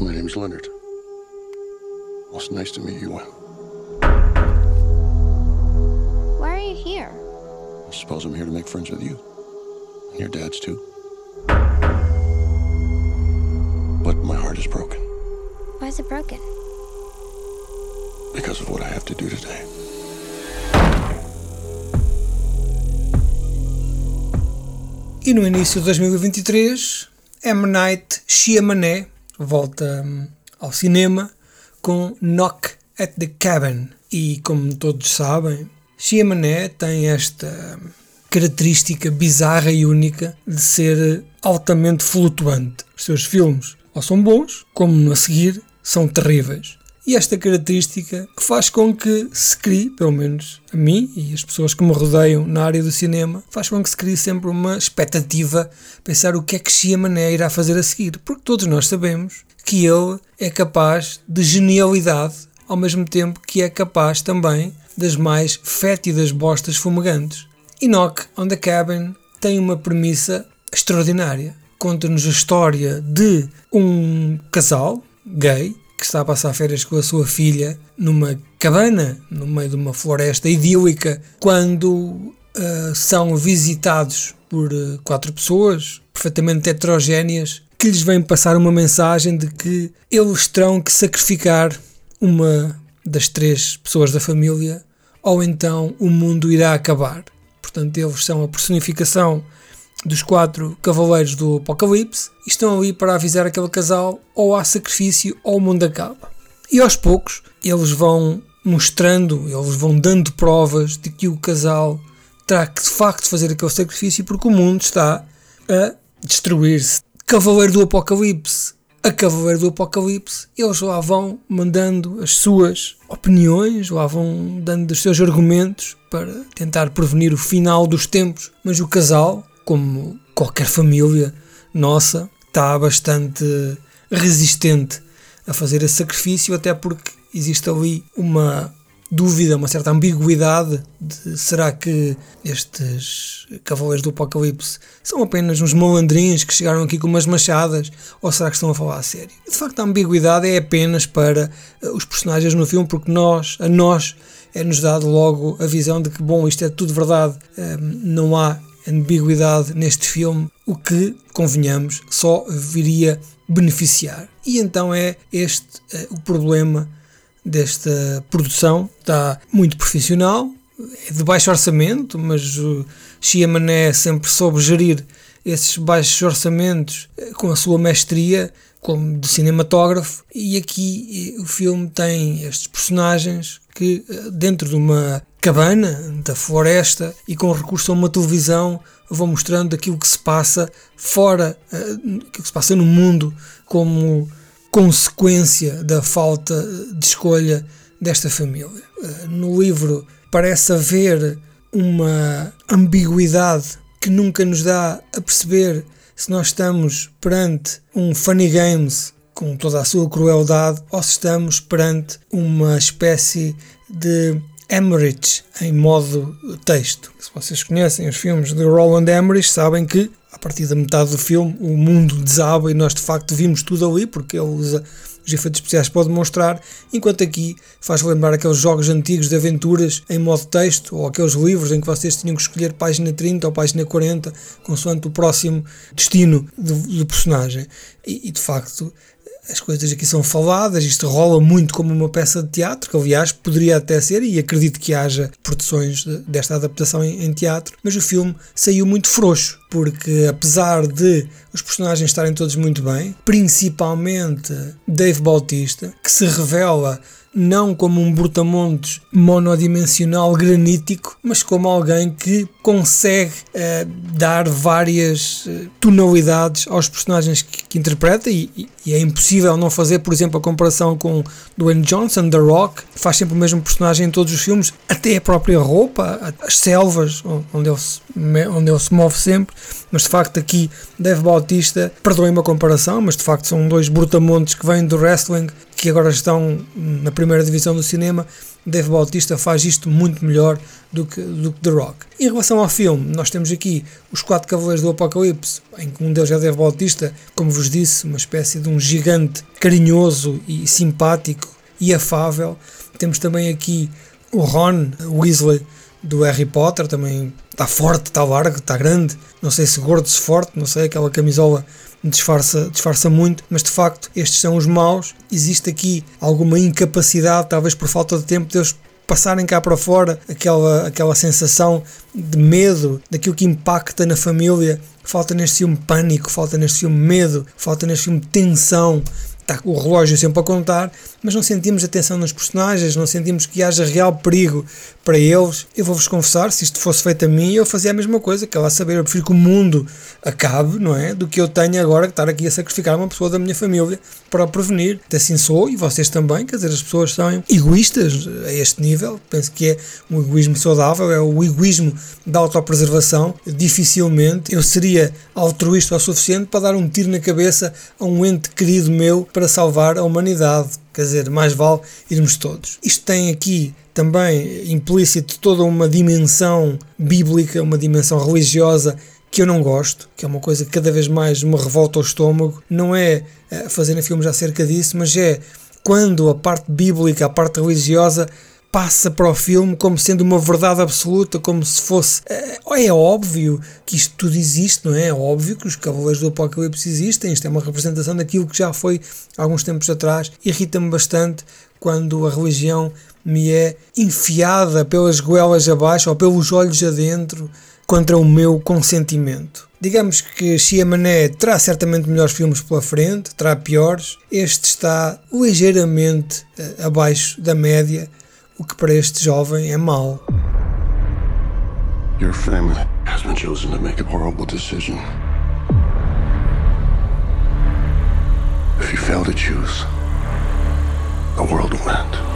name's Leonard. Well, it's nice to meet you. Why are you here? I suppose I'm here to make friends with you. And your dad's too. But my heart is broken Why is it broken? because of what I have to do today. E no início de 2023, M. Night Shyamalan volta hum, ao cinema com Knock at the Cabin. E como todos sabem, Shyamalan tem esta hum, característica bizarra e única de ser altamente flutuante. Os seus filmes ou são bons, como a seguir são terríveis. E esta característica que faz com que se crie, pelo menos a mim e as pessoas que me rodeiam na área do cinema, faz com que se crie sempre uma expectativa, pensar o que é que Shyamalan irá fazer a seguir, porque todos nós sabemos que ele é capaz de genialidade, ao mesmo tempo que é capaz também das mais fétidas bostas fumegantes. E Knock on the Cabin tem uma premissa extraordinária. Conta-nos a história de um casal gay que está a passar férias com a sua filha numa cabana, no meio de uma floresta idílica, quando ah, são visitados por ah, quatro pessoas perfeitamente heterogéneas que lhes vêm passar uma mensagem de que eles terão que sacrificar uma das três pessoas da família ou então o mundo irá acabar. Portanto, eles são a personificação dos quatro cavaleiros do Apocalipse e estão ali para avisar aquele casal ou há sacrifício ou o mundo acaba. E aos poucos eles vão mostrando, eles vão dando provas de que o casal terá que de facto fazer aquele sacrifício porque o mundo está a destruir-se. Cavaleiro do Apocalipse a Cavaleiro do Apocalipse, eles lá vão mandando as suas opiniões, lá vão dando os seus argumentos para tentar prevenir o final dos tempos. Mas o casal, como qualquer família nossa, está bastante resistente a fazer esse sacrifício, até porque existe ali uma dúvida, uma certa ambiguidade de será que estes cavaleiros do Apocalipse são apenas uns malandrins que chegaram aqui com umas machadas ou será que estão a falar a sério? De facto, a ambiguidade é apenas para eh, os personagens no filme, porque nós, a nós, é-nos dado logo a visão de que, bom, isto é tudo verdade, eh, não há ambiguidade neste filme, o que, convenhamos, só viria beneficiar. E então é este eh, o problema desta produção. Está muito profissional, é de baixo orçamento, mas o Xiamané sempre soube gerir esses baixos orçamentos eh, com a sua mestria como de cinematógrafo e aqui eh, o filme tem estes personagens que eh, dentro de uma cabana da floresta e com recurso a uma televisão vão mostrando aquilo que se passa fora, aquilo que se passa no mundo como consequência da falta de escolha desta família. No livro parece haver uma ambiguidade que nunca nos dá a perceber se nós estamos perante um funny games com toda a sua crueldade ou se estamos perante uma espécie de Emmerich em modo texto. Se vocês conhecem os filmes de Roland Emmerich, sabem que a partir da metade do filme o mundo desaba e nós de facto vimos tudo ali porque ele usa os efeitos especiais para demonstrar, enquanto aqui faz lembrar aqueles jogos antigos de aventuras em modo texto ou aqueles livros em que vocês tinham que escolher página 30 ou página 40 consoante o próximo destino do, do personagem. E, e de facto as coisas aqui são faladas, isto rola muito como uma peça de teatro, que aliás poderia até ser, e acredito que haja produções desta adaptação em, em teatro, mas o filme saiu muito frouxo, porque apesar de os personagens estarem todos muito bem, principalmente Dave Bautista, que se revela não como um brutamontes monodimensional granítico, mas como alguém que consegue uh, dar várias uh, tonalidades aos personagens que, que interpreta e, e, é impossível não fazer, por exemplo, a comparação com Dwayne Johnson, The Rock, faz sempre o mesmo personagem em todos os filmes, até a própria roupa, as selvas onde ele se, onde ele se move sempre, mas de facto aqui Dave Bautista, perdoem uma comparação, mas de facto são dois brutamontes que vêm do wrestling que agora estão na primeira divisão do cinema Dave Bautista faz isto muito melhor do que, do que The Rock. Em relação ao filme, nós temos aqui os quatro cavaleiros do Apocalipse, em que um deles é Dave Bautista, como vos disse, uma espécie de um gigante carinhoso e simpático e afável. Temos também aqui o Ron Weasley do Harry Potter, também está forte, está largo, está grande, não sei se gordo, se forte, não sei, aquela camisola disfarça, disfarça muito, mas de facto estes são os maus. Existe aqui alguma incapacidade, talvez por falta de tempo, deles passarem cá para fora aquela, aquela sensação de medo, daquilo que impacta na família. Falta neste filme pânico, falta neste filme medo, falta neste filme tensão, está o relógio sempre a contar, mas não sentimos atenção nos personagens, não sentimos que haja real perigo para eles. Eu vou-vos confessar, se isto fosse feito a mim, eu fazia a mesma coisa, que ela saber, eu prefiro que o mundo acabe, não é? Do que eu tenho agora que estar aqui a sacrificar uma pessoa da minha família para prevenir. Assim sou, e vocês também, quer dizer, as pessoas são egoístas a este nível, penso que é um egoísmo saudável, é o egoísmo da autopreservação. Dificilmente eu seria altruísta o suficiente para dar um tiro na cabeça a um ente querido meu para salvar a humanidade. Quer dizer, mais vale irmos todos. Isto tem aqui também implícito toda uma dimensão bíblica, uma dimensão religiosa que eu não gosto, que é uma coisa que cada vez mais me revolta ao estômago. Não é eh, fazerem filmes acerca disso, mas é quando a parte bíblica, a parte religiosa passa para o filme como sendo uma verdade absoluta, como se fosse. É, é óbvio que isto tudo existe, não é? É óbvio que os Cavaleiros do Apocalipse existem. Isto é uma representação daquilo que já foi alguns tempos atrás. Irrita-me bastante quando a religião me é enfiada pelas goelas abaixo ou pelos olhos adentro contra o meu consentimento. Digamos que Chiamané terá certamente melhores filmes pela frente, terá piores. Este está ligeiramente uh, abaixo da média, o que para este jovem é mau. Your family has been chosen to make a horrible decision. If you fail to choose, the world will end.